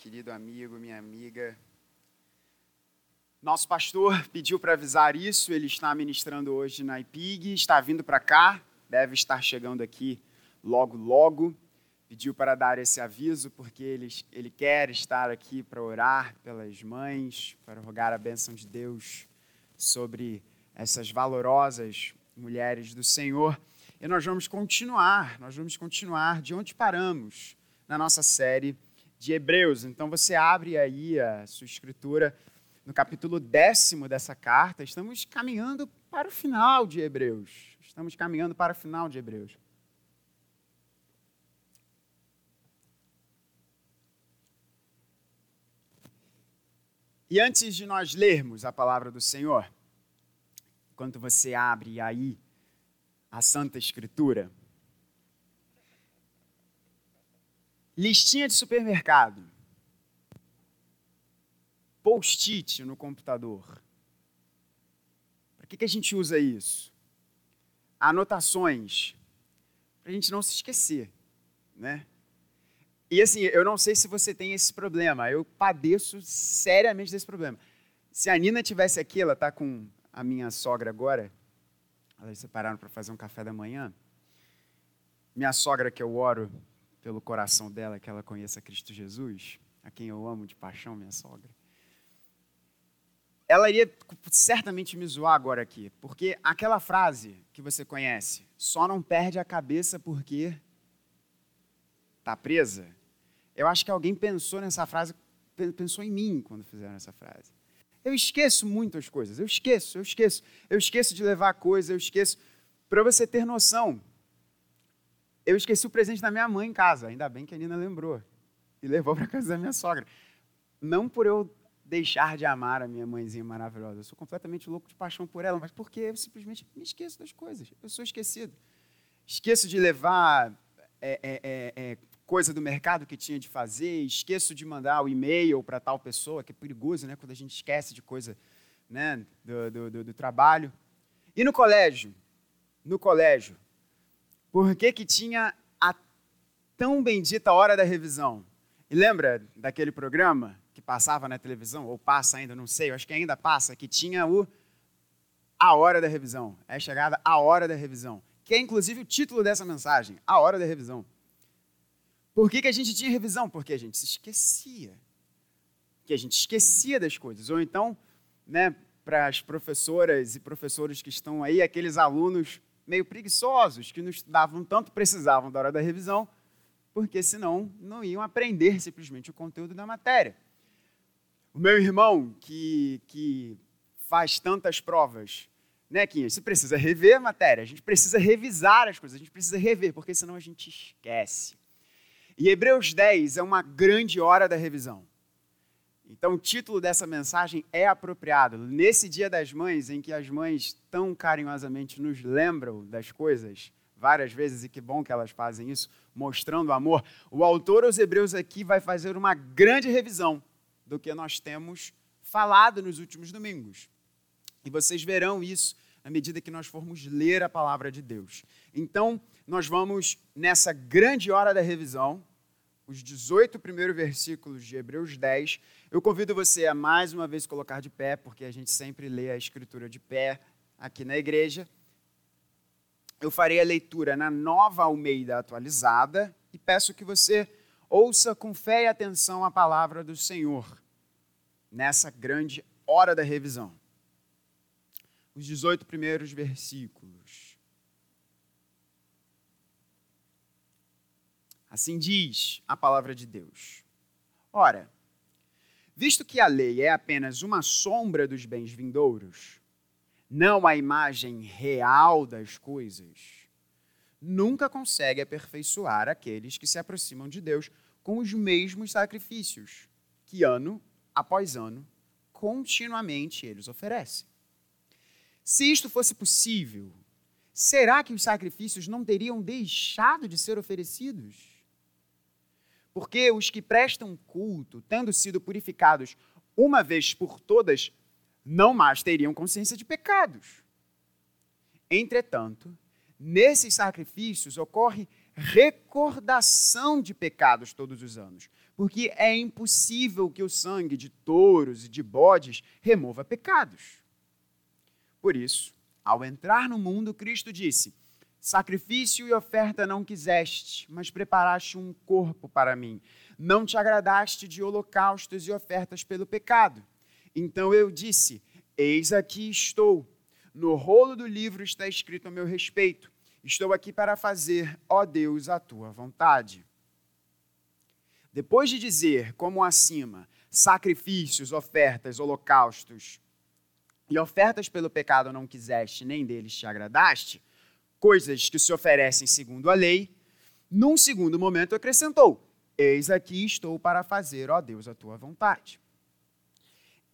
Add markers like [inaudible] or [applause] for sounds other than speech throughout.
querido amigo, minha amiga. Nosso pastor pediu para avisar isso, ele está ministrando hoje na IPIG, está vindo para cá, deve estar chegando aqui logo, logo. Pediu para dar esse aviso porque ele, ele quer estar aqui para orar pelas mães, para rogar a bênção de Deus sobre essas valorosas mulheres do Senhor. E nós vamos continuar, nós vamos continuar de onde paramos na nossa série de Hebreus. Então você abre aí a sua escritura no capítulo décimo dessa carta. Estamos caminhando para o final de Hebreus. Estamos caminhando para o final de Hebreus. E antes de nós lermos a palavra do Senhor, enquanto você abre aí a Santa Escritura, listinha de supermercado, post-it no computador. Para que, que a gente usa isso? Anotações, para a gente não se esquecer, né? E assim, eu não sei se você tem esse problema, eu padeço seriamente desse problema. Se a Nina tivesse aqui, ela está com a minha sogra agora, elas separaram para fazer um café da manhã. Minha sogra, que eu oro pelo coração dela que ela conheça Cristo Jesus, a quem eu amo de paixão, minha sogra. Ela iria certamente me zoar agora aqui, porque aquela frase que você conhece, só não perde a cabeça porque está presa. Eu acho que alguém pensou nessa frase, pensou em mim quando fizeram essa frase. Eu esqueço muitas coisas, eu esqueço, eu esqueço. Eu esqueço de levar coisa, eu esqueço. Para você ter noção, eu esqueci o presente da minha mãe em casa. Ainda bem que a Nina lembrou. E levou para casa da minha sogra. Não por eu deixar de amar a minha mãezinha maravilhosa. Eu sou completamente louco de paixão por ela, mas porque eu simplesmente me esqueço das coisas. Eu sou esquecido. Esqueço de levar é, é, é, é coisa do mercado que tinha de fazer, esqueço de mandar o e-mail para tal pessoa, que é perigoso, né? Quando a gente esquece de coisa né? do, do, do, do trabalho. E no colégio? No colégio, por que, que tinha a tão bendita hora da revisão? E lembra daquele programa que passava na televisão, ou passa ainda, não sei, eu acho que ainda passa, que tinha o A Hora da Revisão. É chegada a hora da revisão, que é inclusive o título dessa mensagem, A Hora da Revisão. Por que, que a gente tinha revisão? Porque a gente se esquecia. Que a gente esquecia das coisas. Ou então, né, para as professoras e professores que estão aí, aqueles alunos meio preguiçosos, que não estudavam tanto, precisavam da hora da revisão, porque senão não iam aprender simplesmente o conteúdo da matéria. O meu irmão, que, que faz tantas provas, né, Quinha? Você precisa rever a matéria, a gente precisa revisar as coisas, a gente precisa rever, porque senão a gente esquece. E Hebreus 10 é uma grande hora da revisão. Então, o título dessa mensagem é apropriado. Nesse Dia das Mães, em que as mães tão carinhosamente nos lembram das coisas várias vezes, e que bom que elas fazem isso, mostrando amor, o autor aos Hebreus aqui vai fazer uma grande revisão do que nós temos falado nos últimos domingos. E vocês verão isso à medida que nós formos ler a palavra de Deus. Então, nós vamos, nessa grande hora da revisão, os 18 primeiros versículos de Hebreus 10. Eu convido você a mais uma vez colocar de pé, porque a gente sempre lê a Escritura de pé aqui na igreja. Eu farei a leitura na nova Almeida atualizada e peço que você ouça com fé e atenção a palavra do Senhor nessa grande hora da revisão. Os 18 primeiros versículos. Assim diz a palavra de Deus. Ora, visto que a lei é apenas uma sombra dos bens vindouros, não a imagem real das coisas, nunca consegue aperfeiçoar aqueles que se aproximam de Deus com os mesmos sacrifícios que ano após ano continuamente eles oferecem. Se isto fosse possível, será que os sacrifícios não teriam deixado de ser oferecidos? Porque os que prestam culto, tendo sido purificados uma vez por todas, não mais teriam consciência de pecados. Entretanto, nesses sacrifícios ocorre recordação de pecados todos os anos. Porque é impossível que o sangue de touros e de bodes remova pecados. Por isso, ao entrar no mundo, Cristo disse: Sacrifício e oferta não quiseste, mas preparaste um corpo para mim. Não te agradaste de holocaustos e ofertas pelo pecado. Então eu disse: Eis aqui estou. No rolo do livro está escrito a meu respeito. Estou aqui para fazer, ó Deus, a tua vontade. Depois de dizer, como acima, sacrifícios, ofertas, holocaustos e ofertas pelo pecado não quiseste, nem deles te agradaste, coisas que se oferecem segundo a lei, num segundo momento acrescentou: Eis aqui estou para fazer, ó Deus, a tua vontade.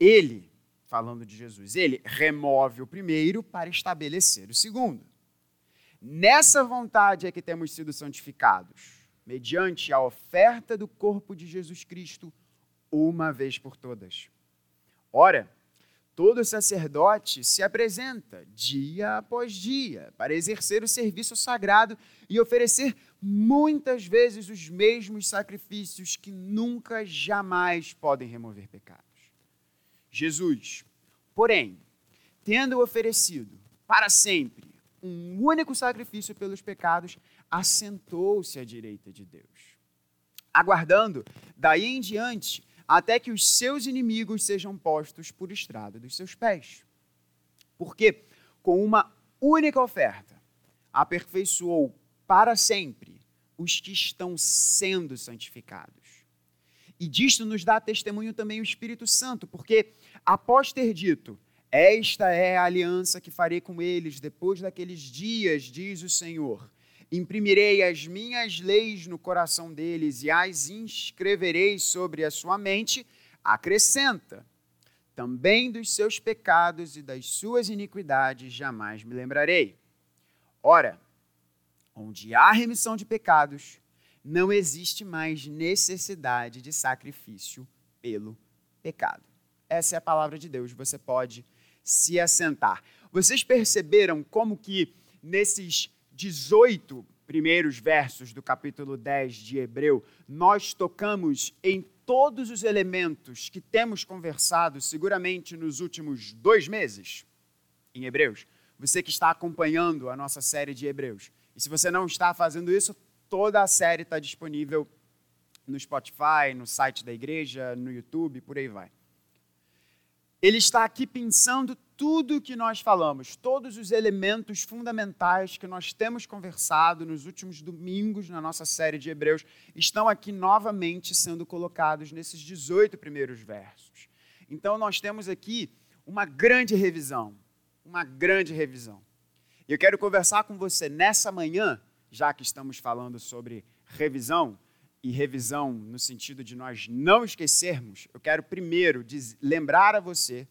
Ele falando de Jesus, ele remove o primeiro para estabelecer o segundo. Nessa vontade é que temos sido santificados, mediante a oferta do corpo de Jesus Cristo, uma vez por todas. Ora, todo sacerdote se apresenta dia após dia para exercer o serviço sagrado e oferecer muitas vezes os mesmos sacrifícios que nunca, jamais podem remover pecado. Jesus. Porém, tendo oferecido para sempre um único sacrifício pelos pecados, assentou-se à direita de Deus, aguardando daí em diante até que os seus inimigos sejam postos por estrada dos seus pés. Porque com uma única oferta aperfeiçoou para sempre os que estão sendo santificados. E disto nos dá testemunho também o Espírito Santo, porque após ter dito: Esta é a aliança que farei com eles depois daqueles dias, diz o Senhor. Imprimirei as minhas leis no coração deles e as inscreverei sobre a sua mente. Acrescenta: Também dos seus pecados e das suas iniquidades jamais me lembrarei. Ora, onde há remissão de pecados, não existe mais necessidade de sacrifício pelo pecado. Essa é a palavra de Deus, você pode se assentar. Vocês perceberam como que nesses 18 primeiros versos do capítulo 10 de Hebreu, nós tocamos em todos os elementos que temos conversado seguramente nos últimos dois meses em Hebreus? Você que está acompanhando a nossa série de Hebreus. E se você não está fazendo isso, Toda a série está disponível no Spotify, no site da igreja, no YouTube, por aí vai. Ele está aqui pensando tudo o que nós falamos, todos os elementos fundamentais que nós temos conversado nos últimos domingos na nossa série de Hebreus, estão aqui novamente sendo colocados nesses 18 primeiros versos. Então, nós temos aqui uma grande revisão, uma grande revisão. E eu quero conversar com você nessa manhã já que estamos falando sobre revisão, e revisão no sentido de nós não esquecermos, eu quero primeiro lembrar a você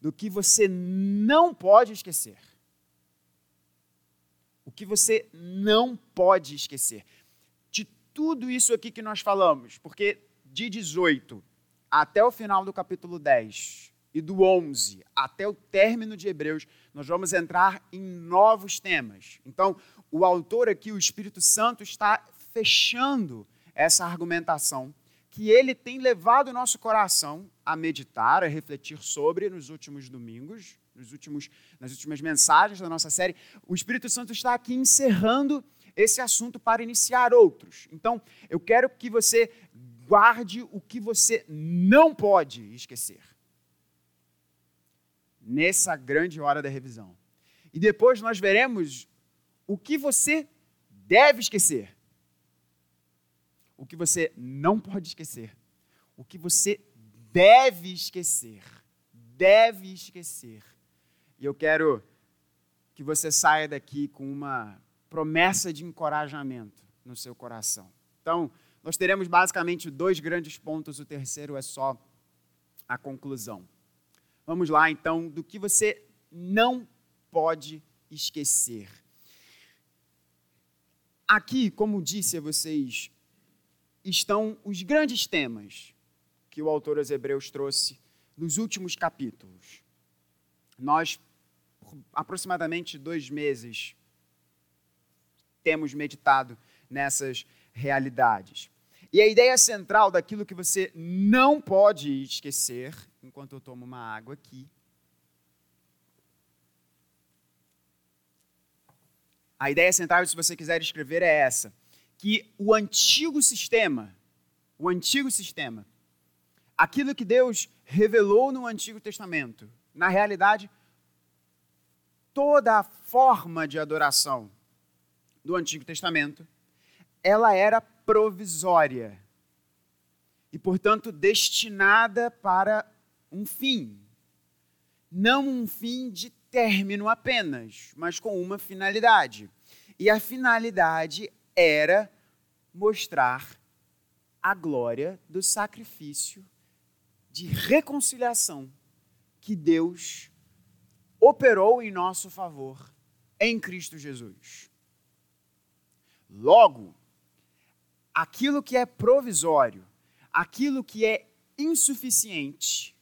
do que você não pode esquecer. O que você não pode esquecer. De tudo isso aqui que nós falamos, porque de 18 até o final do capítulo 10 e do 11 até o término de Hebreus, nós vamos entrar em novos temas. Então, o autor aqui, o Espírito Santo, está fechando essa argumentação que ele tem levado o nosso coração a meditar, a refletir sobre nos últimos domingos, nos últimos, nas últimas mensagens da nossa série. O Espírito Santo está aqui encerrando esse assunto para iniciar outros. Então, eu quero que você guarde o que você não pode esquecer nessa grande hora da revisão. E depois nós veremos o que você deve esquecer, o que você não pode esquecer, o que você deve esquecer, deve esquecer. E eu quero que você saia daqui com uma promessa de encorajamento no seu coração. Então, nós teremos basicamente dois grandes pontos, o terceiro é só a conclusão. Vamos lá, então, do que você não pode esquecer. Aqui, como disse a vocês, estão os grandes temas que o autor aos Hebreus trouxe nos últimos capítulos. Nós, por aproximadamente dois meses, temos meditado nessas realidades. E a ideia central daquilo que você não pode esquecer, enquanto eu tomo uma água aqui, a ideia central, se você quiser escrever, é essa: que o antigo sistema, o antigo sistema, aquilo que Deus revelou no Antigo Testamento, na realidade, toda a forma de adoração do Antigo Testamento, ela era provisória e, portanto, destinada para um fim. Não um fim de término apenas, mas com uma finalidade. E a finalidade era mostrar a glória do sacrifício de reconciliação que Deus operou em nosso favor em Cristo Jesus. Logo, aquilo que é provisório, aquilo que é insuficiente,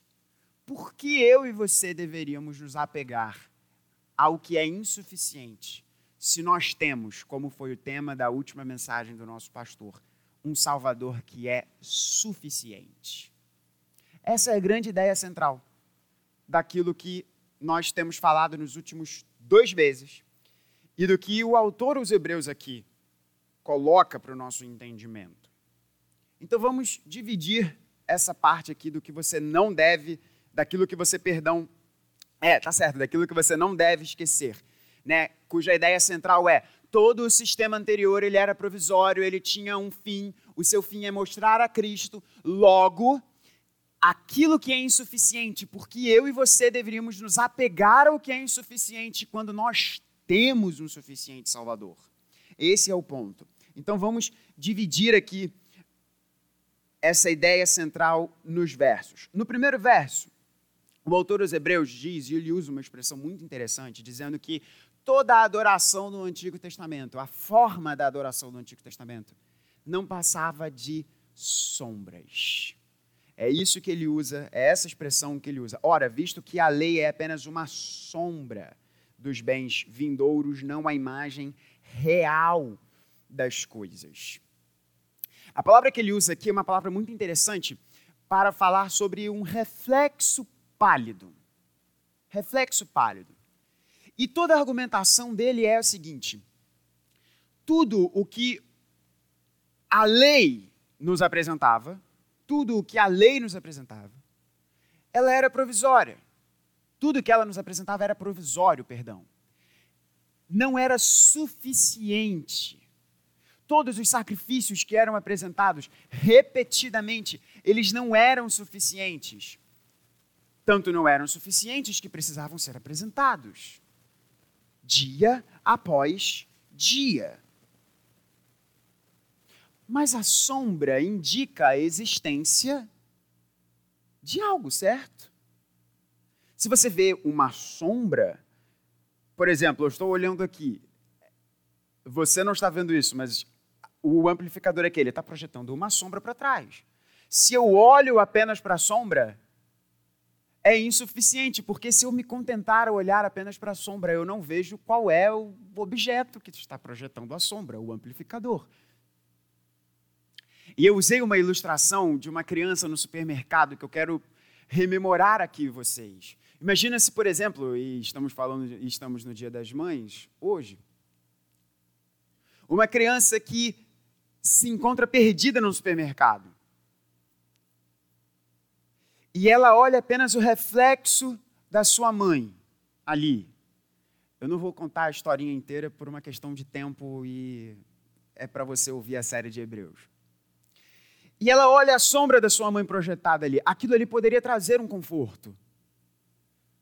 por que eu e você deveríamos nos apegar ao que é insuficiente, se nós temos, como foi o tema da última mensagem do nosso pastor, um Salvador que é suficiente? Essa é a grande ideia central daquilo que nós temos falado nos últimos dois meses e do que o autor aos Hebreus aqui coloca para o nosso entendimento. Então vamos dividir essa parte aqui do que você não deve, daquilo que você, perdão, é, tá certo, daquilo que você não deve esquecer, né? Cuja ideia central é todo o sistema anterior ele era provisório, ele tinha um fim, o seu fim é mostrar a Cristo, logo aquilo que é insuficiente, porque eu e você deveríamos nos apegar ao que é insuficiente quando nós temos um suficiente Salvador. Esse é o ponto. Então vamos dividir aqui essa ideia central nos versos. No primeiro verso, o autor dos Hebreus diz, e ele usa uma expressão muito interessante, dizendo que toda a adoração no Antigo Testamento, a forma da adoração no Antigo Testamento, não passava de sombras. É isso que ele usa, é essa expressão que ele usa. Ora, visto que a lei é apenas uma sombra dos bens vindouros, não a imagem real das coisas. A palavra que ele usa aqui é uma palavra muito interessante para falar sobre um reflexo pálido. Reflexo pálido. E toda a argumentação dele é a seguinte: tudo o que a lei nos apresentava, tudo o que a lei nos apresentava, ela era provisória. Tudo que ela nos apresentava era provisório, perdão. Não era suficiente Todos os sacrifícios que eram apresentados repetidamente, eles não eram suficientes. Tanto não eram suficientes que precisavam ser apresentados. Dia após dia. Mas a sombra indica a existência de algo, certo? Se você vê uma sombra, por exemplo, eu estou olhando aqui, você não está vendo isso, mas o amplificador é que ele está projetando uma sombra para trás. Se eu olho apenas para a sombra, é insuficiente, porque se eu me contentar a olhar apenas para a sombra, eu não vejo qual é o objeto que está projetando a sombra, o amplificador. E eu usei uma ilustração de uma criança no supermercado que eu quero rememorar aqui vocês. Imagina se, por exemplo, e estamos falando, estamos no Dia das Mães hoje, uma criança que se encontra perdida no supermercado. E ela olha apenas o reflexo da sua mãe ali. Eu não vou contar a historinha inteira por uma questão de tempo e é para você ouvir a série de Hebreus. E ela olha a sombra da sua mãe projetada ali. Aquilo ali poderia trazer um conforto.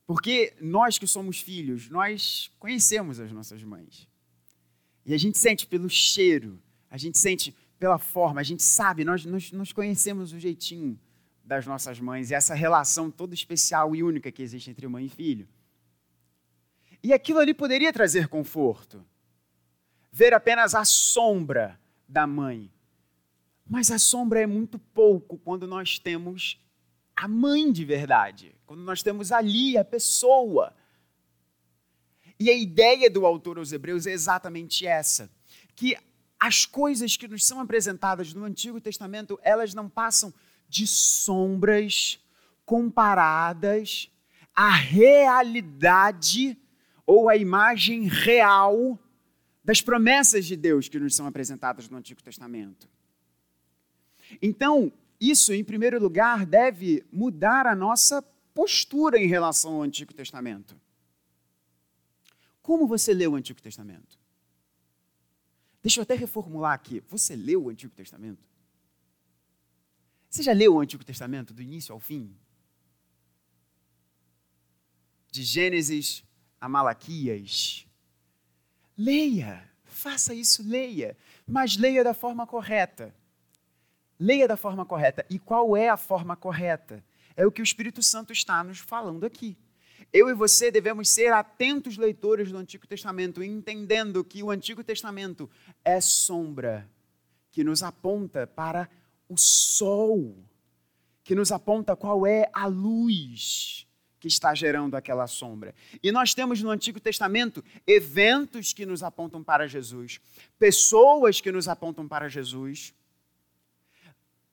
Porque nós que somos filhos, nós conhecemos as nossas mães. E a gente sente pelo cheiro, a gente sente pela forma, a gente sabe, nós, nós, nós conhecemos o jeitinho das nossas mães e essa relação toda especial e única que existe entre mãe e filho. E aquilo ali poderia trazer conforto. Ver apenas a sombra da mãe. Mas a sombra é muito pouco quando nós temos a mãe de verdade, quando nós temos ali a pessoa. E a ideia do autor aos Hebreus é exatamente essa: que as coisas que nos são apresentadas no Antigo Testamento, elas não passam de sombras comparadas à realidade ou à imagem real das promessas de Deus que nos são apresentadas no Antigo Testamento. Então, isso, em primeiro lugar, deve mudar a nossa postura em relação ao Antigo Testamento. Como você lê o Antigo Testamento? Deixa eu até reformular aqui. Você leu o Antigo Testamento? Você já leu o Antigo Testamento do início ao fim? De Gênesis a Malaquias. Leia, faça isso, leia, mas leia da forma correta. Leia da forma correta. E qual é a forma correta? É o que o Espírito Santo está nos falando aqui. Eu e você devemos ser atentos leitores do Antigo Testamento, entendendo que o Antigo Testamento é sombra que nos aponta para o sol, que nos aponta qual é a luz que está gerando aquela sombra. E nós temos no Antigo Testamento eventos que nos apontam para Jesus, pessoas que nos apontam para Jesus,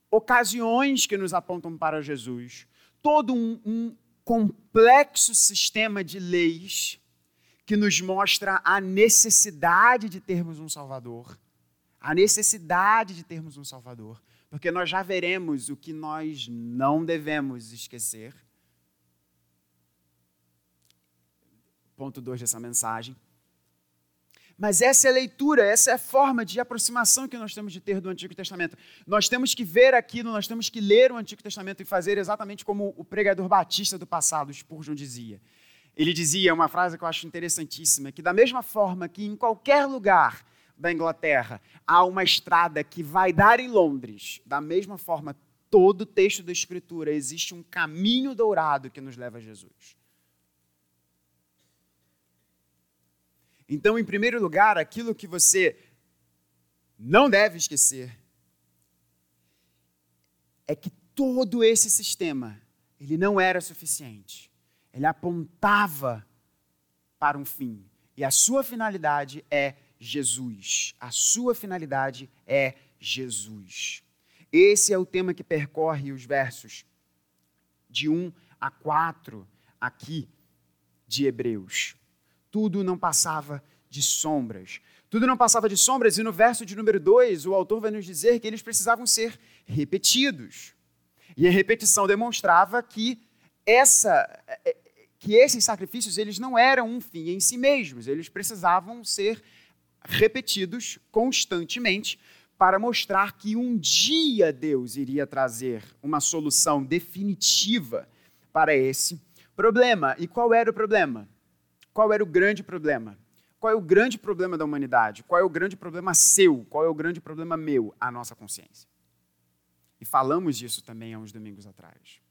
ocasiões que nos apontam para Jesus, todo um, um complexo sistema de leis que nos mostra a necessidade de termos um Salvador. A necessidade de termos um Salvador. Porque nós já veremos o que nós não devemos esquecer. Ponto 2 dessa mensagem. Mas essa é a leitura, essa é a forma de aproximação que nós temos de ter do Antigo Testamento. Nós temos que ver aquilo, nós temos que ler o Antigo Testamento e fazer exatamente como o pregador batista do passado, Spurgeon, dizia. Ele dizia uma frase que eu acho interessantíssima, que da mesma forma que em qualquer lugar da Inglaterra há uma estrada que vai dar em Londres, da mesma forma, todo o texto da Escritura existe um caminho dourado que nos leva a Jesus. Então, em primeiro lugar, aquilo que você não deve esquecer é que todo esse sistema, ele não era suficiente. Ele apontava para um fim. E a sua finalidade é Jesus. A sua finalidade é Jesus. Esse é o tema que percorre os versos de 1 a 4 aqui de Hebreus tudo não passava de sombras. Tudo não passava de sombras, e no verso de número 2, o autor vai nos dizer que eles precisavam ser repetidos. E a repetição demonstrava que essa que esses sacrifícios eles não eram um fim em si mesmos, eles precisavam ser repetidos constantemente para mostrar que um dia Deus iria trazer uma solução definitiva para esse problema. E qual era o problema? Qual era o grande problema? Qual é o grande problema da humanidade? Qual é o grande problema seu? Qual é o grande problema meu? A nossa consciência. E falamos disso também há uns domingos atrás.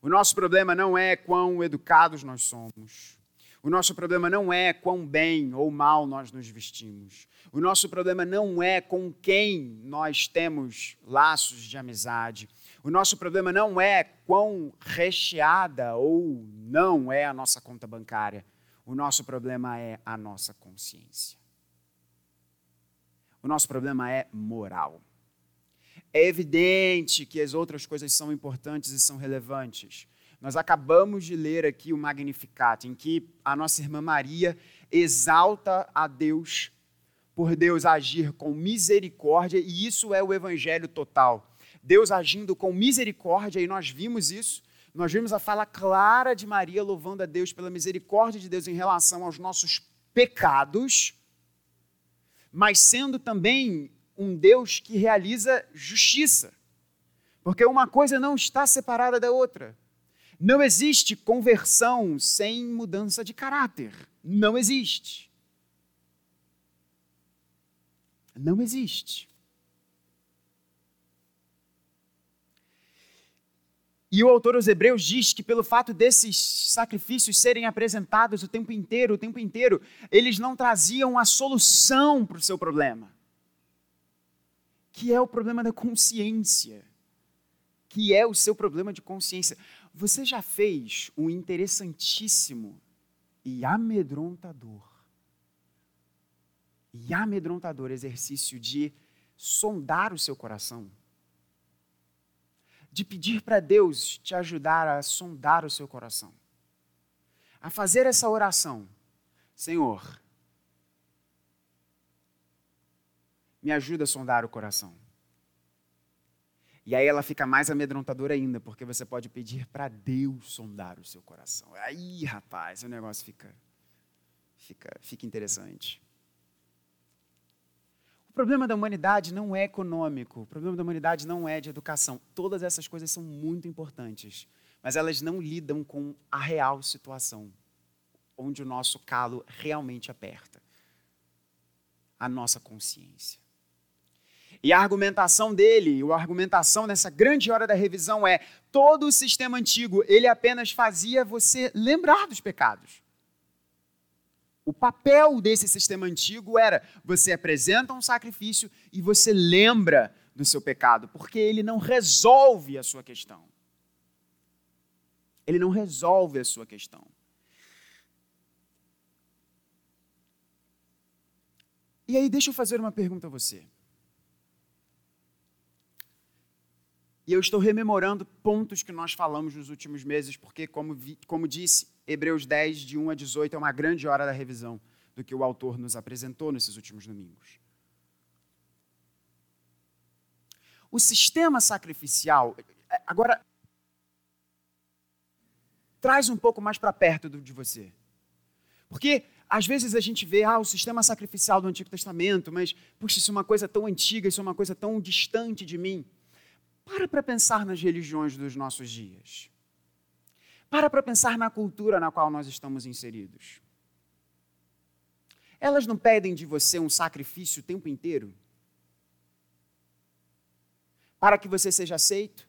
O nosso problema não é quão educados nós somos. O nosso problema não é quão bem ou mal nós nos vestimos. O nosso problema não é com quem nós temos laços de amizade. O nosso problema não é quão recheada ou não é a nossa conta bancária. O nosso problema é a nossa consciência. O nosso problema é moral. É evidente que as outras coisas são importantes e são relevantes. Nós acabamos de ler aqui o Magnificat, em que a nossa irmã Maria exalta a Deus por Deus agir com misericórdia, e isso é o evangelho total. Deus agindo com misericórdia, e nós vimos isso. Nós vimos a fala clara de Maria louvando a Deus pela misericórdia de Deus em relação aos nossos pecados, mas sendo também um Deus que realiza justiça. Porque uma coisa não está separada da outra. Não existe conversão sem mudança de caráter. Não existe. Não existe. E o autor aos Hebreus diz que pelo fato desses sacrifícios serem apresentados o tempo inteiro, o tempo inteiro, eles não traziam a solução para o seu problema, que é o problema da consciência, que é o seu problema de consciência. Você já fez um interessantíssimo e amedrontador e amedrontador exercício de sondar o seu coração, de pedir para Deus te ajudar a sondar o seu coração, a fazer essa oração: Senhor, me ajuda a sondar o coração. E aí ela fica mais amedrontadora ainda, porque você pode pedir para Deus sondar o seu coração. Aí, rapaz, o negócio fica, fica, fica interessante. O problema da humanidade não é econômico, o problema da humanidade não é de educação. Todas essas coisas são muito importantes, mas elas não lidam com a real situação, onde o nosso calo realmente aperta a nossa consciência. E a argumentação dele, a argumentação nessa grande hora da revisão é: todo o sistema antigo, ele apenas fazia você lembrar dos pecados. O papel desse sistema antigo era: você apresenta um sacrifício e você lembra do seu pecado, porque ele não resolve a sua questão. Ele não resolve a sua questão. E aí, deixa eu fazer uma pergunta a você. E eu estou rememorando pontos que nós falamos nos últimos meses, porque, como, vi, como disse, Hebreus 10, de 1 a 18, é uma grande hora da revisão do que o autor nos apresentou nesses últimos domingos. O sistema sacrificial, agora, traz um pouco mais para perto de você. Porque às vezes a gente vê ah, o sistema sacrificial do Antigo Testamento, mas, puxa, isso é uma coisa tão antiga, isso é uma coisa tão distante de mim. Para para pensar nas religiões dos nossos dias. Para para pensar na cultura na qual nós estamos inseridos. Elas não pedem de você um sacrifício o tempo inteiro? Para que você seja aceito?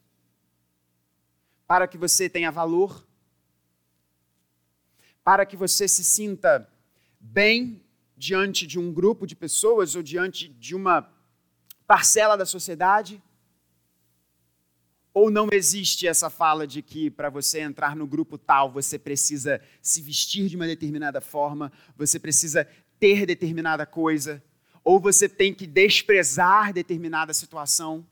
Para que você tenha valor? Para que você se sinta bem diante de um grupo de pessoas ou diante de uma parcela da sociedade? Ou não existe essa fala de que para você entrar no grupo tal, você precisa se vestir de uma determinada forma, você precisa ter determinada coisa, ou você tem que desprezar determinada situação?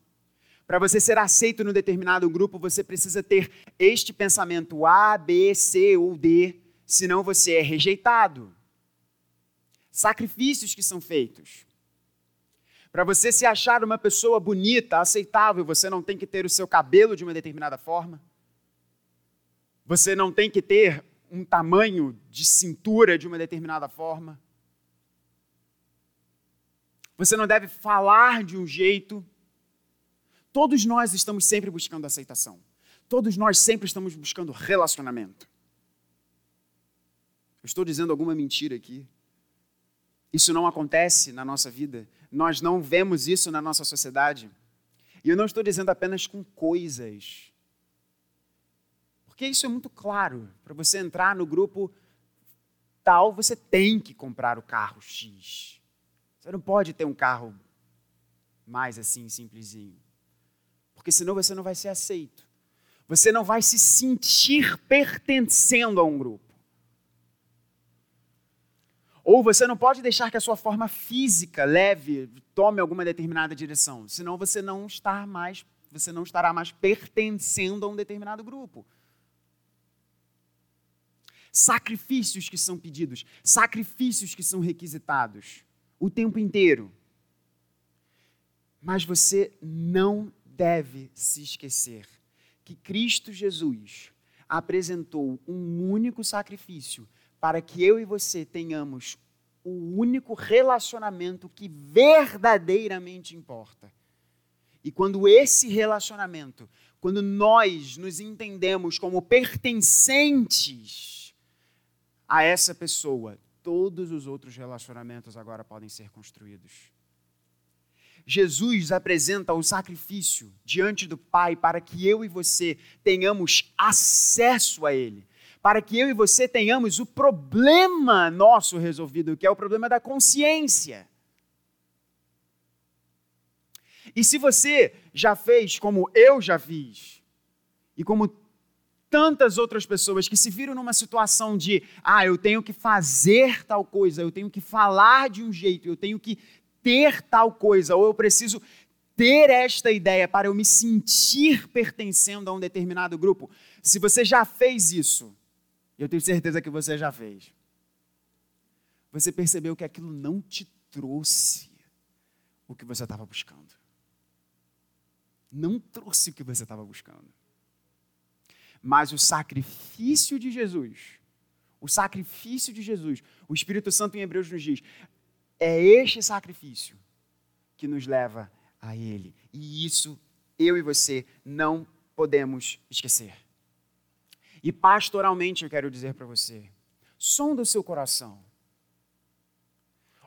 Para você ser aceito no determinado grupo, você precisa ter este pensamento A, B, C ou D, senão você é rejeitado. Sacrifícios que são feitos. Para você se achar uma pessoa bonita, aceitável, você não tem que ter o seu cabelo de uma determinada forma. Você não tem que ter um tamanho de cintura de uma determinada forma. Você não deve falar de um jeito. Todos nós estamos sempre buscando aceitação. Todos nós sempre estamos buscando relacionamento. Eu estou dizendo alguma mentira aqui? Isso não acontece na nossa vida. Nós não vemos isso na nossa sociedade. E eu não estou dizendo apenas com coisas. Porque isso é muito claro. Para você entrar no grupo tal, você tem que comprar o carro X. Você não pode ter um carro mais assim, simplesinho. Porque senão você não vai ser aceito. Você não vai se sentir pertencendo a um grupo. Ou você não pode deixar que a sua forma física leve, tome alguma determinada direção, senão você não está mais, você não estará mais pertencendo a um determinado grupo. Sacrifícios que são pedidos, sacrifícios que são requisitados o tempo inteiro. Mas você não deve se esquecer que Cristo Jesus apresentou um único sacrifício para que eu e você tenhamos o único relacionamento que verdadeiramente importa. E quando esse relacionamento, quando nós nos entendemos como pertencentes a essa pessoa, todos os outros relacionamentos agora podem ser construídos. Jesus apresenta o sacrifício diante do Pai para que eu e você tenhamos acesso a Ele para que eu e você tenhamos o problema nosso resolvido, que é o problema da consciência. E se você já fez como eu já fiz, e como tantas outras pessoas que se viram numa situação de, ah, eu tenho que fazer tal coisa, eu tenho que falar de um jeito, eu tenho que ter tal coisa, ou eu preciso ter esta ideia para eu me sentir pertencendo a um determinado grupo. Se você já fez isso, eu tenho certeza que você já fez. Você percebeu que aquilo não te trouxe o que você estava buscando. Não trouxe o que você estava buscando. Mas o sacrifício de Jesus, o sacrifício de Jesus, o Espírito Santo em Hebreus nos diz, é este sacrifício que nos leva a Ele. E isso eu e você não podemos esquecer. E pastoralmente eu quero dizer para você: sonda o seu coração.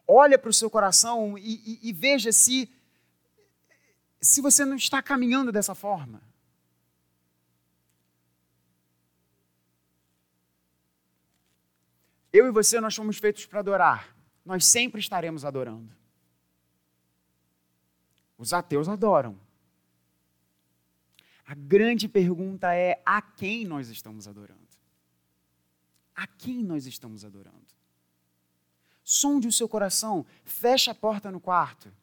Olha para o seu coração e, e, e veja se, se você não está caminhando dessa forma. Eu e você, nós fomos feitos para adorar. Nós sempre estaremos adorando. Os ateus adoram. A grande pergunta é: a quem nós estamos adorando? A quem nós estamos adorando? Sonde o seu coração, feche a porta no quarto,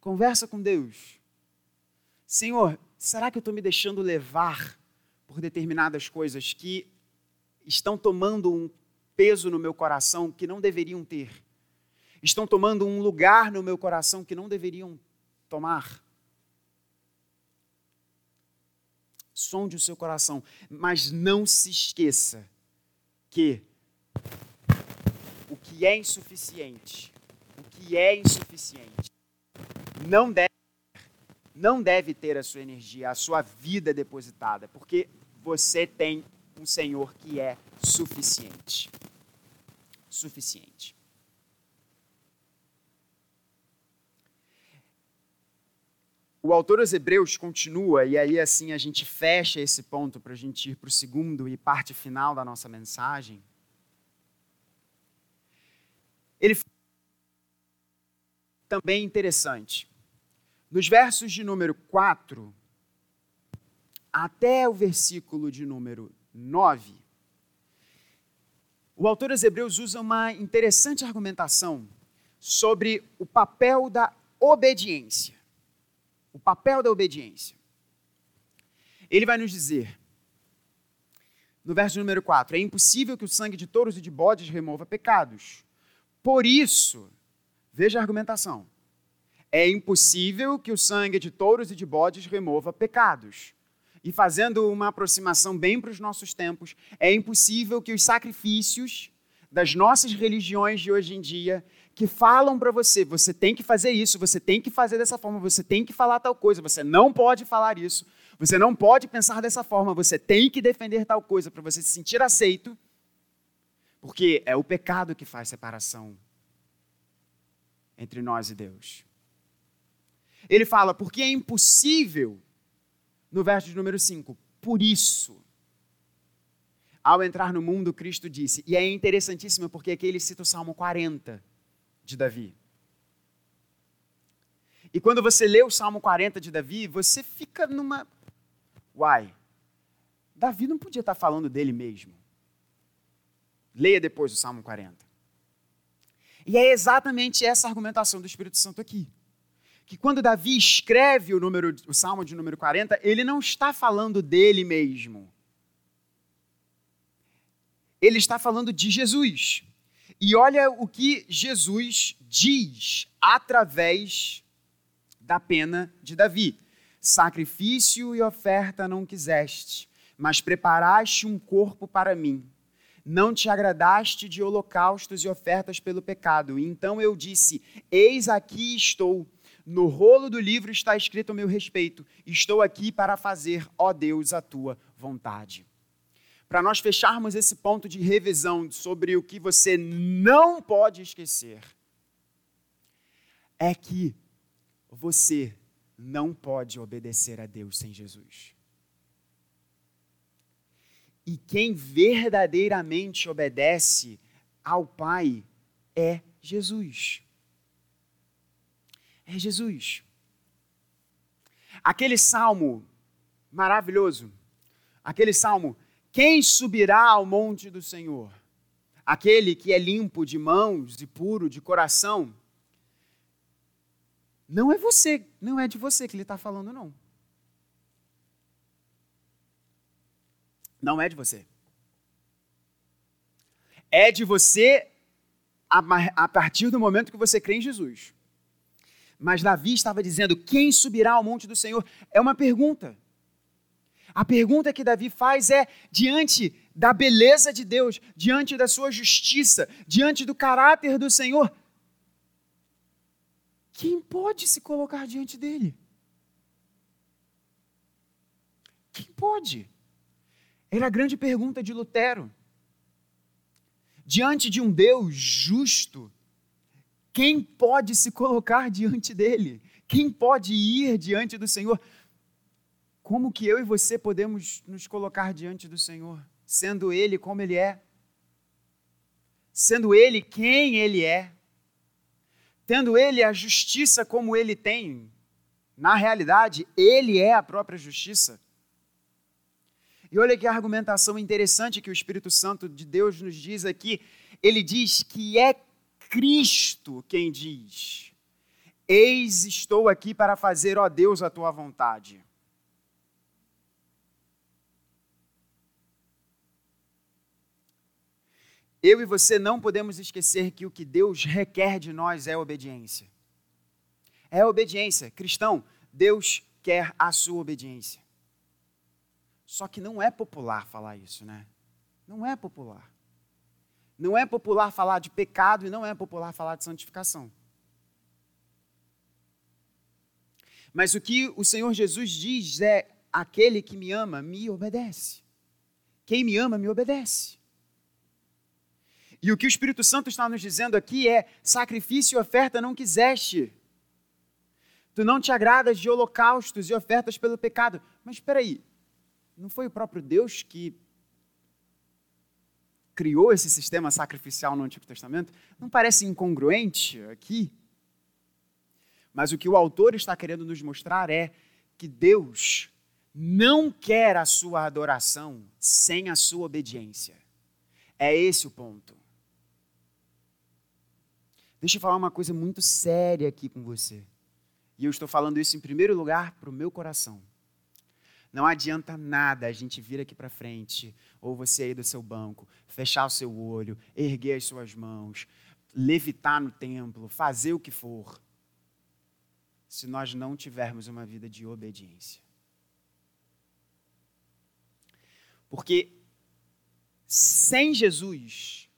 conversa com Deus. Senhor, será que eu estou me deixando levar por determinadas coisas que estão tomando um peso no meu coração que não deveriam ter? Estão tomando um lugar no meu coração que não deveriam tomar? Sonde o seu coração, mas não se esqueça que o que é insuficiente, o que é insuficiente, não deve, não deve ter a sua energia, a sua vida depositada, porque você tem um Senhor que é suficiente. Suficiente. O autor aos Hebreus continua, e aí assim a gente fecha esse ponto para a gente ir para o segundo e parte final da nossa mensagem. Ele também interessante. Nos versos de número 4 até o versículo de número 9, o autor aos Hebreus usa uma interessante argumentação sobre o papel da obediência o papel da obediência. Ele vai nos dizer, no verso número 4, é impossível que o sangue de touros e de bodes remova pecados. Por isso, veja a argumentação. É impossível que o sangue de touros e de bodes remova pecados. E fazendo uma aproximação bem para os nossos tempos, é impossível que os sacrifícios das nossas religiões de hoje em dia que falam para você, você tem que fazer isso, você tem que fazer dessa forma, você tem que falar tal coisa, você não pode falar isso, você não pode pensar dessa forma, você tem que defender tal coisa para você se sentir aceito, porque é o pecado que faz separação entre nós e Deus. Ele fala, porque é impossível, no verso de número 5, por isso. Ao entrar no mundo, Cristo disse, e é interessantíssimo porque aqui ele cita o Salmo 40 de Davi. E quando você lê o Salmo 40 de Davi, você fica numa. Uai, Davi não podia estar falando dele mesmo. Leia depois o Salmo 40. E é exatamente essa argumentação do Espírito Santo aqui. Que quando Davi escreve o, número, o Salmo de número 40, ele não está falando dele mesmo. Ele está falando de Jesus. E olha o que Jesus diz através da pena de Davi: Sacrifício e oferta não quiseste, mas preparaste um corpo para mim. Não te agradaste de holocaustos e ofertas pelo pecado. Então eu disse: Eis aqui estou. No rolo do livro está escrito o meu respeito. Estou aqui para fazer, ó Deus, a tua vontade para nós fecharmos esse ponto de revisão sobre o que você não pode esquecer, é que você não pode obedecer a Deus sem Jesus. E quem verdadeiramente obedece ao Pai é Jesus. É Jesus. Aquele salmo maravilhoso, aquele salmo Quem subirá ao monte do Senhor? Aquele que é limpo de mãos e puro de coração. Não é você, não é de você que ele está falando, não. Não é de você. É de você a, partir do momento que você crê em Jesus. Mas Davi estava dizendo: quem subirá ao monte do Senhor? É uma pergunta. A pergunta que Davi faz é: diante da beleza de Deus, diante da sua justiça, diante do caráter do Senhor, quem pode se colocar diante dele? Quem pode? Era a grande pergunta de Lutero. Diante de um Deus justo, quem pode se colocar diante dele? Quem pode ir diante do Senhor? Como que eu e você podemos nos colocar diante do Senhor, sendo Ele como Ele é? Sendo Ele quem Ele é? Tendo Ele a justiça como Ele tem? Na realidade, Ele é a própria justiça. E olha que argumentação interessante que o Espírito Santo de Deus nos diz aqui. Ele diz que é Cristo quem diz: Eis estou aqui para fazer, ó Deus, a tua vontade. Eu e você não podemos esquecer que o que Deus requer de nós é obediência. É obediência. Cristão, Deus quer a sua obediência. Só que não é popular falar isso, né? Não é popular. Não é popular falar de pecado e não é popular falar de santificação. Mas o que o Senhor Jesus diz é: aquele que me ama, me obedece. Quem me ama, me obedece. E o que o Espírito Santo está nos dizendo aqui é: sacrifício e oferta não quiseste. Tu não te agradas de holocaustos e ofertas pelo pecado. Mas espera aí, não foi o próprio Deus que criou esse sistema sacrificial no Antigo Testamento? Não parece incongruente aqui? Mas o que o autor está querendo nos mostrar é que Deus não quer a sua adoração sem a sua obediência. É esse o ponto. Deixa eu falar uma coisa muito séria aqui com você. E eu estou falando isso em primeiro lugar para o meu coração. Não adianta nada a gente vir aqui para frente, ou você aí do seu banco, fechar o seu olho, erguer as suas mãos, levitar no templo, fazer o que for, se nós não tivermos uma vida de obediência. Porque sem Jesus,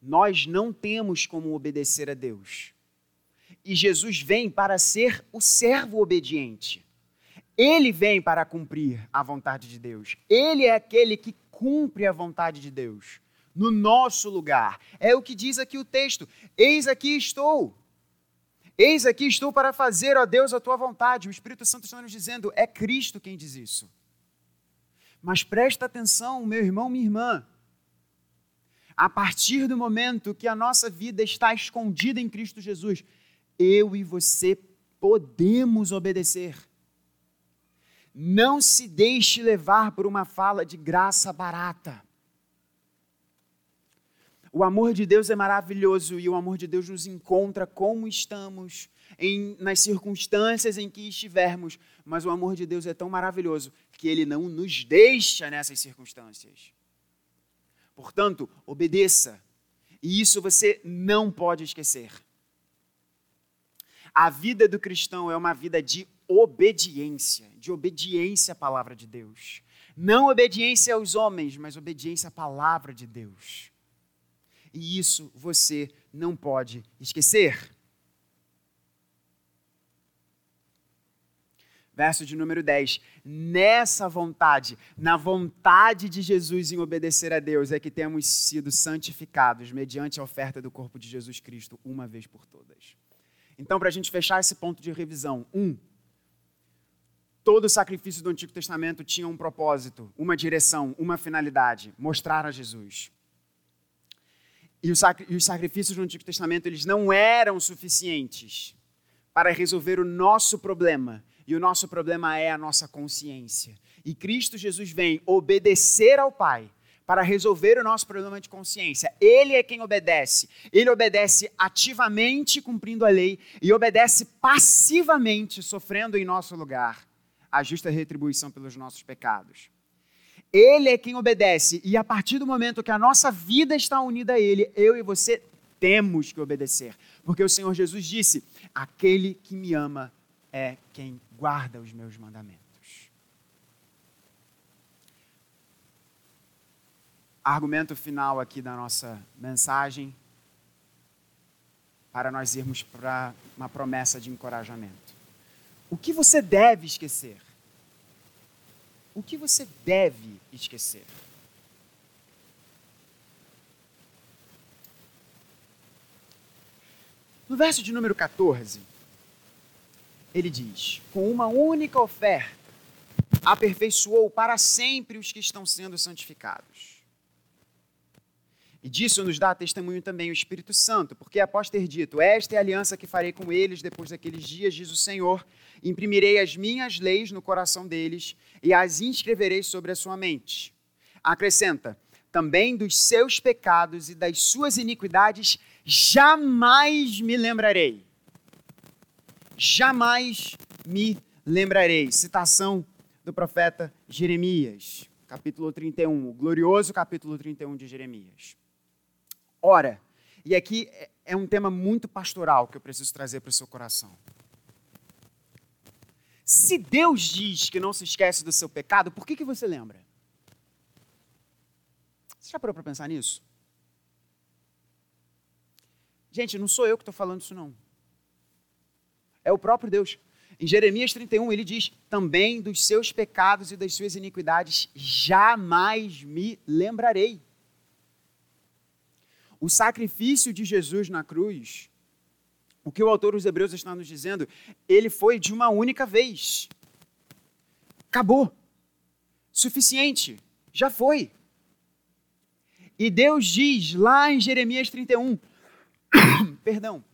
nós não temos como obedecer a Deus. E Jesus vem para ser o servo obediente. Ele vem para cumprir a vontade de Deus. Ele é aquele que cumpre a vontade de Deus no nosso lugar. É o que diz aqui o texto: Eis aqui estou. Eis aqui estou para fazer, ó Deus, a tua vontade. O Espírito Santo está nos dizendo: é Cristo quem diz isso. Mas presta atenção, meu irmão, minha irmã. A partir do momento que a nossa vida está escondida em Cristo Jesus, eu e você podemos obedecer. Não se deixe levar por uma fala de graça barata. O amor de Deus é maravilhoso e o amor de Deus nos encontra como estamos, em, nas circunstâncias em que estivermos, mas o amor de Deus é tão maravilhoso que ele não nos deixa nessas circunstâncias. Portanto, obedeça, e isso você não pode esquecer. A vida do cristão é uma vida de obediência, de obediência à palavra de Deus. Não obediência aos homens, mas obediência à palavra de Deus. E isso você não pode esquecer. Verso de número 10. Nessa vontade, na vontade de Jesus em obedecer a Deus, é que temos sido santificados mediante a oferta do corpo de Jesus Cristo, uma vez por todas. Então, para a gente fechar esse ponto de revisão, um, Todo sacrifício do Antigo Testamento tinha um propósito, uma direção, uma finalidade: mostrar a Jesus. E os sacrifícios do Antigo Testamento eles não eram suficientes para resolver o nosso problema. E o nosso problema é a nossa consciência. e Cristo Jesus vem obedecer ao Pai para resolver o nosso problema de consciência. Ele é quem obedece. Ele obedece ativamente cumprindo a lei e obedece passivamente sofrendo em nosso lugar a justa retribuição pelos nossos pecados. Ele é quem obedece e a partir do momento que a nossa vida está unida a ele, eu e você temos que obedecer, porque o Senhor Jesus disse: "Aquele que me ama é quem guarda os meus mandamentos". argumento final aqui da nossa mensagem para nós irmos para uma promessa de encorajamento. O que você deve esquecer? O que você deve esquecer? No verso de número 14, ele diz: Com uma única oferta, aperfeiçoou para sempre os que estão sendo santificados. E disso nos dá testemunho também o Espírito Santo, porque após ter dito: Esta é a aliança que farei com eles depois daqueles dias, diz o Senhor, imprimirei as minhas leis no coração deles e as inscreverei sobre a sua mente. Acrescenta: Também dos seus pecados e das suas iniquidades jamais me lembrarei. Jamais me lembrarei. Citação do profeta Jeremias, capítulo 31, o glorioso capítulo 31 de Jeremias. Ora, e aqui é, é um tema muito pastoral que eu preciso trazer para o seu coração. Se Deus diz que não se esquece do seu pecado, por que, que você lembra? Você já parou para pensar nisso? Gente, não sou eu que estou falando isso, não. É o próprio Deus. Em Jeremias 31, ele diz: Também dos seus pecados e das suas iniquidades jamais me lembrarei. O sacrifício de Jesus na cruz, o que o autor dos Hebreus está nos dizendo, ele foi de uma única vez. Acabou. Suficiente. Já foi. E Deus diz lá em Jeremias 31, [coughs] perdão,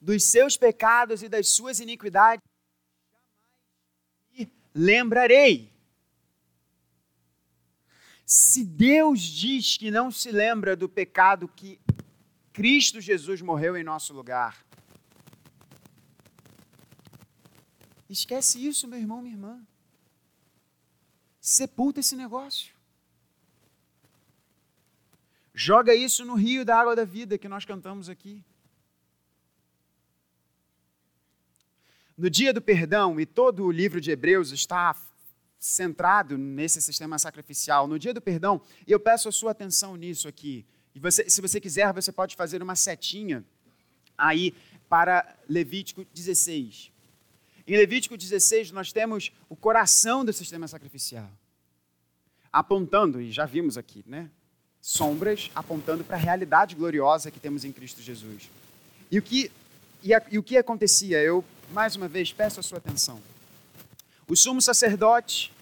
dos seus pecados e das suas iniquidades, me lembrarei. Se Deus diz que não se lembra do pecado que Cristo Jesus morreu em nosso lugar, esquece isso, meu irmão, minha irmã. Sepulta esse negócio. Joga isso no rio da água da vida que nós cantamos aqui. No dia do perdão, e todo o livro de Hebreus está centrado nesse sistema sacrificial, no dia do perdão, eu peço a sua atenção nisso aqui. E você, se você quiser, você pode fazer uma setinha aí para Levítico 16. Em Levítico 16, nós temos o coração do sistema sacrificial, apontando, e já vimos aqui, né? Sombras apontando para a realidade gloriosa que temos em Cristo Jesus. E o que, e, a, e o que acontecia? Eu, mais uma vez, peço a sua atenção. O sumo sacerdote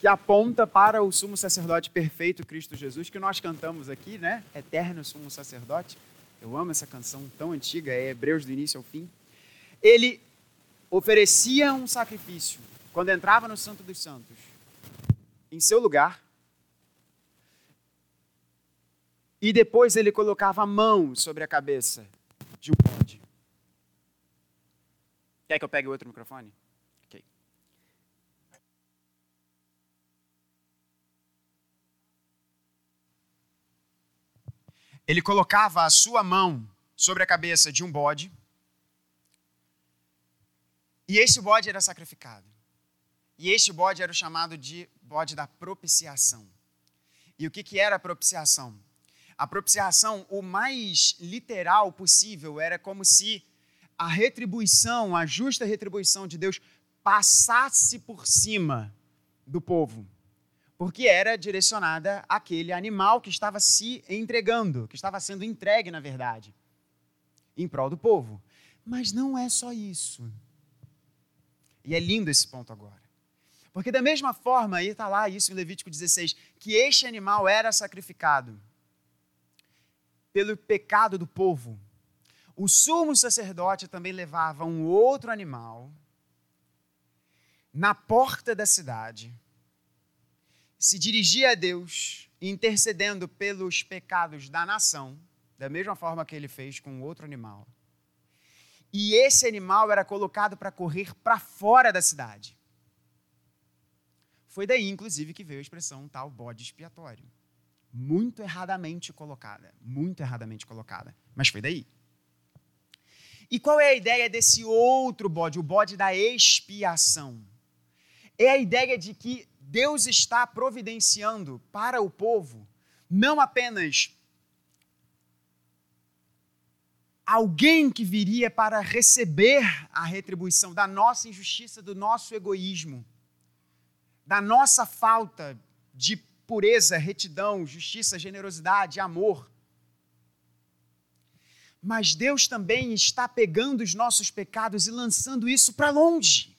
que aponta para o sumo sacerdote perfeito, Cristo Jesus, que nós cantamos aqui, né? Eterno sumo sacerdote. Eu amo essa canção tão antiga, é Hebreus do início ao fim. Ele oferecia um sacrifício quando entrava no Santo dos Santos, em seu lugar, e depois ele colocava a mão sobre a cabeça de um bode. Quer que eu pegue outro microfone? ele colocava a sua mão sobre a cabeça de um bode, e este bode era sacrificado. E este bode era o chamado de bode da propiciação. E o que, que era a propiciação? A propiciação, o mais literal possível, era como se a retribuição, a justa retribuição de Deus passasse por cima do povo porque era direcionada àquele animal que estava se entregando, que estava sendo entregue, na verdade, em prol do povo. Mas não é só isso. E é lindo esse ponto agora. Porque, da mesma forma, e está lá isso em Levítico 16, que este animal era sacrificado pelo pecado do povo, o sumo sacerdote também levava um outro animal na porta da cidade se dirigia a Deus, intercedendo pelos pecados da nação, da mesma forma que ele fez com outro animal. E esse animal era colocado para correr para fora da cidade. Foi daí, inclusive, que veio a expressão tal bode expiatório. Muito erradamente colocada. Muito erradamente colocada. Mas foi daí. E qual é a ideia desse outro bode, o bode da expiação? É a ideia de que Deus está providenciando para o povo não apenas alguém que viria para receber a retribuição da nossa injustiça, do nosso egoísmo, da nossa falta de pureza, retidão, justiça, generosidade, amor. Mas Deus também está pegando os nossos pecados e lançando isso para longe.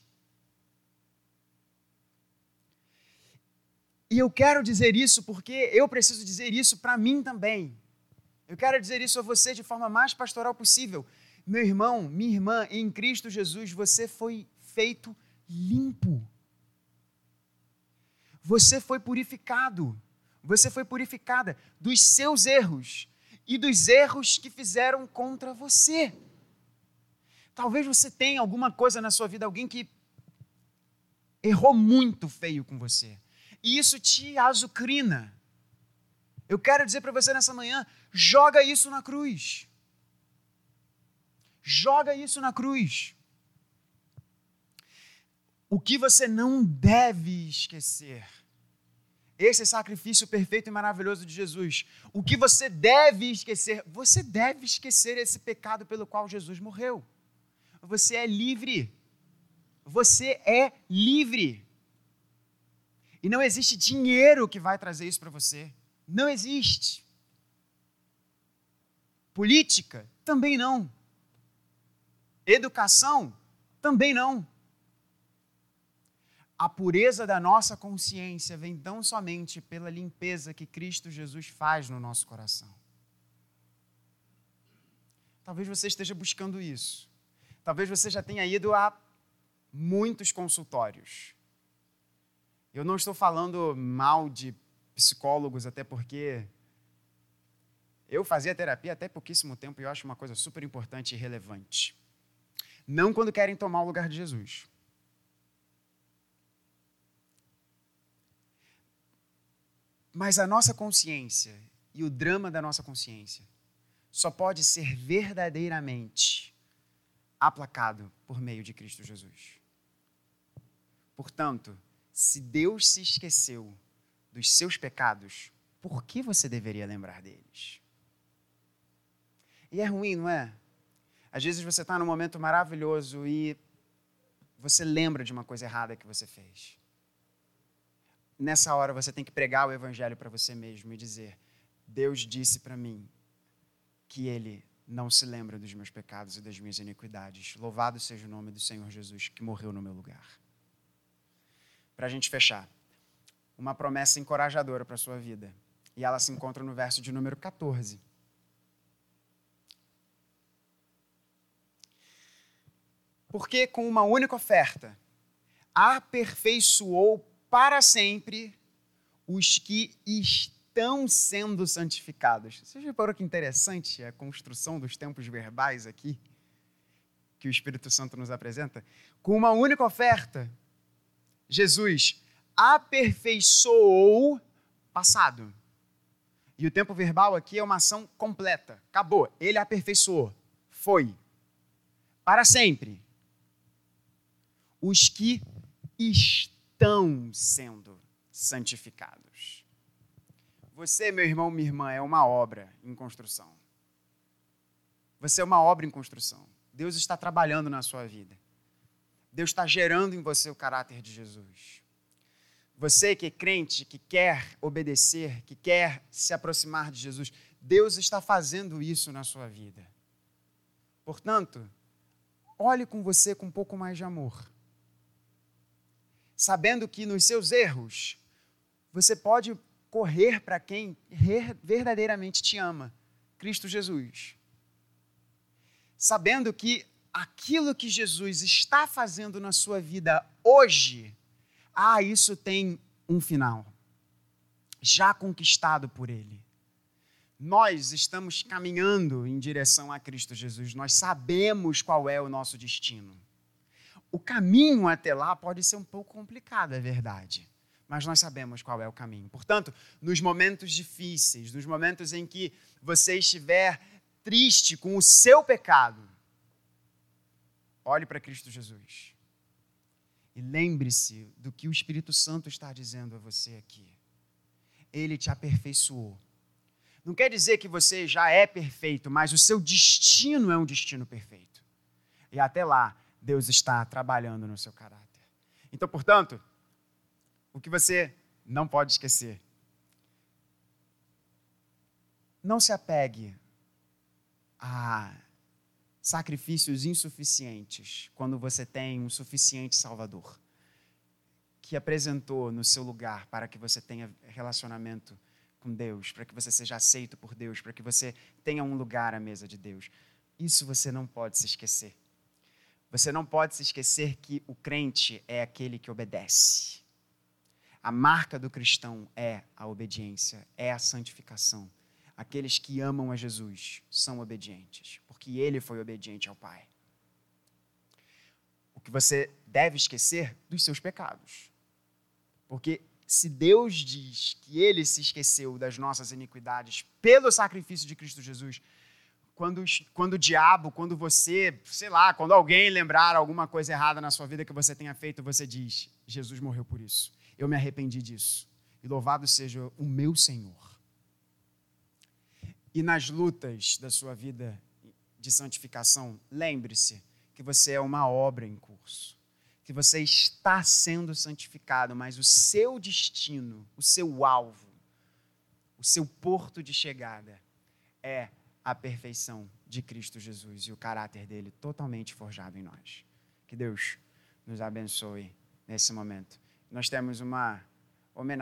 E eu quero dizer isso porque eu preciso dizer isso para mim também. Eu quero dizer isso a você de forma mais pastoral possível. Meu irmão, minha irmã, em Cristo Jesus, você foi feito limpo. Você foi purificado. Você foi purificada dos seus erros e dos erros que fizeram contra você. Talvez você tenha alguma coisa na sua vida, alguém que errou muito feio com você. E isso te azucrina. Eu quero dizer para você nessa manhã: joga isso na cruz. Joga isso na cruz. O que você não deve esquecer. Esse sacrifício perfeito e maravilhoso de Jesus. O que você deve esquecer? Você deve esquecer esse pecado pelo qual Jesus morreu. Você é livre. Você é livre. E não existe dinheiro que vai trazer isso para você. Não existe. Política? Também não. Educação? Também não. A pureza da nossa consciência vem tão somente pela limpeza que Cristo Jesus faz no nosso coração. Talvez você esteja buscando isso. Talvez você já tenha ido a muitos consultórios. Eu não estou falando mal de psicólogos, até porque eu fazia terapia até pouquíssimo tempo e eu acho uma coisa super importante e relevante. Não quando querem tomar o lugar de Jesus. Mas a nossa consciência e o drama da nossa consciência só pode ser verdadeiramente aplacado por meio de Cristo Jesus. Portanto, se Deus se esqueceu dos seus pecados, por que você deveria lembrar deles? E é ruim, não é? Às vezes você está num momento maravilhoso e você lembra de uma coisa errada que você fez. Nessa hora você tem que pregar o evangelho para você mesmo e dizer: Deus disse para mim que Ele não se lembra dos meus pecados e das minhas iniquidades. Louvado seja o nome do Senhor Jesus que morreu no meu lugar. Para a gente fechar uma promessa encorajadora para a sua vida. E ela se encontra no verso de número 14. Porque com uma única oferta aperfeiçoou para sempre os que estão sendo santificados. Você já reparou que interessante a construção dos tempos verbais aqui que o Espírito Santo nos apresenta? Com uma única oferta, Jesus aperfeiçoou passado. E o tempo verbal aqui é uma ação completa. Acabou. Ele aperfeiçoou. Foi. Para sempre. Os que estão sendo santificados. Você, meu irmão, minha irmã, é uma obra em construção. Você é uma obra em construção. Deus está trabalhando na sua vida. Deus está gerando em você o caráter de Jesus. Você que é crente, que quer obedecer, que quer se aproximar de Jesus, Deus está fazendo isso na sua vida. Portanto, olhe com você com um pouco mais de amor. Sabendo que nos seus erros, você pode correr para quem verdadeiramente te ama, Cristo Jesus. Sabendo que aquilo que Jesus está fazendo na sua vida hoje, ah, isso tem um final. já conquistado por Ele. Nós estamos caminhando em direção a Cristo Jesus, nós sabemos qual é o nosso destino. O caminho até lá pode ser um pouco complicado, é verdade, mas nós sabemos qual é o caminho. Portanto, nos momentos difíceis, nos momentos em que você estiver triste com o seu pecado, olhe para Cristo Jesus. E lembre-se do que o Espírito Santo está dizendo a você aqui. Ele te aperfeiçoou. Não quer dizer que você já é perfeito, mas o seu destino é um destino perfeito. E até lá, Deus está trabalhando no seu caráter. Então, portanto, o que você não pode esquecer. Não se apegue a sacrifícios insuficientes quando você tem um suficiente Salvador que apresentou no seu lugar para que você tenha relacionamento com Deus, para que você seja aceito por Deus, para que você tenha um lugar à mesa de Deus. Isso você não pode se esquecer. Você não pode se esquecer que o crente é aquele que obedece. A marca do cristão é a obediência, é a santificação. Aqueles que amam a Jesus são obedientes que ele foi obediente ao Pai. O que você deve esquecer dos seus pecados. Porque se Deus diz que ele se esqueceu das nossas iniquidades pelo sacrifício de Cristo Jesus, quando, quando o diabo, quando você, sei lá, quando alguém lembrar alguma coisa errada na sua vida que você tenha feito, você diz: Jesus morreu por isso. Eu me arrependi disso. E louvado seja o meu Senhor. E nas lutas da sua vida de santificação, lembre-se que você é uma obra em curso, que você está sendo santificado, mas o seu destino, o seu alvo, o seu porto de chegada é a perfeição de Cristo Jesus e o caráter dele totalmente forjado em nós. Que Deus nos abençoe nesse momento. Nós temos uma homenagem.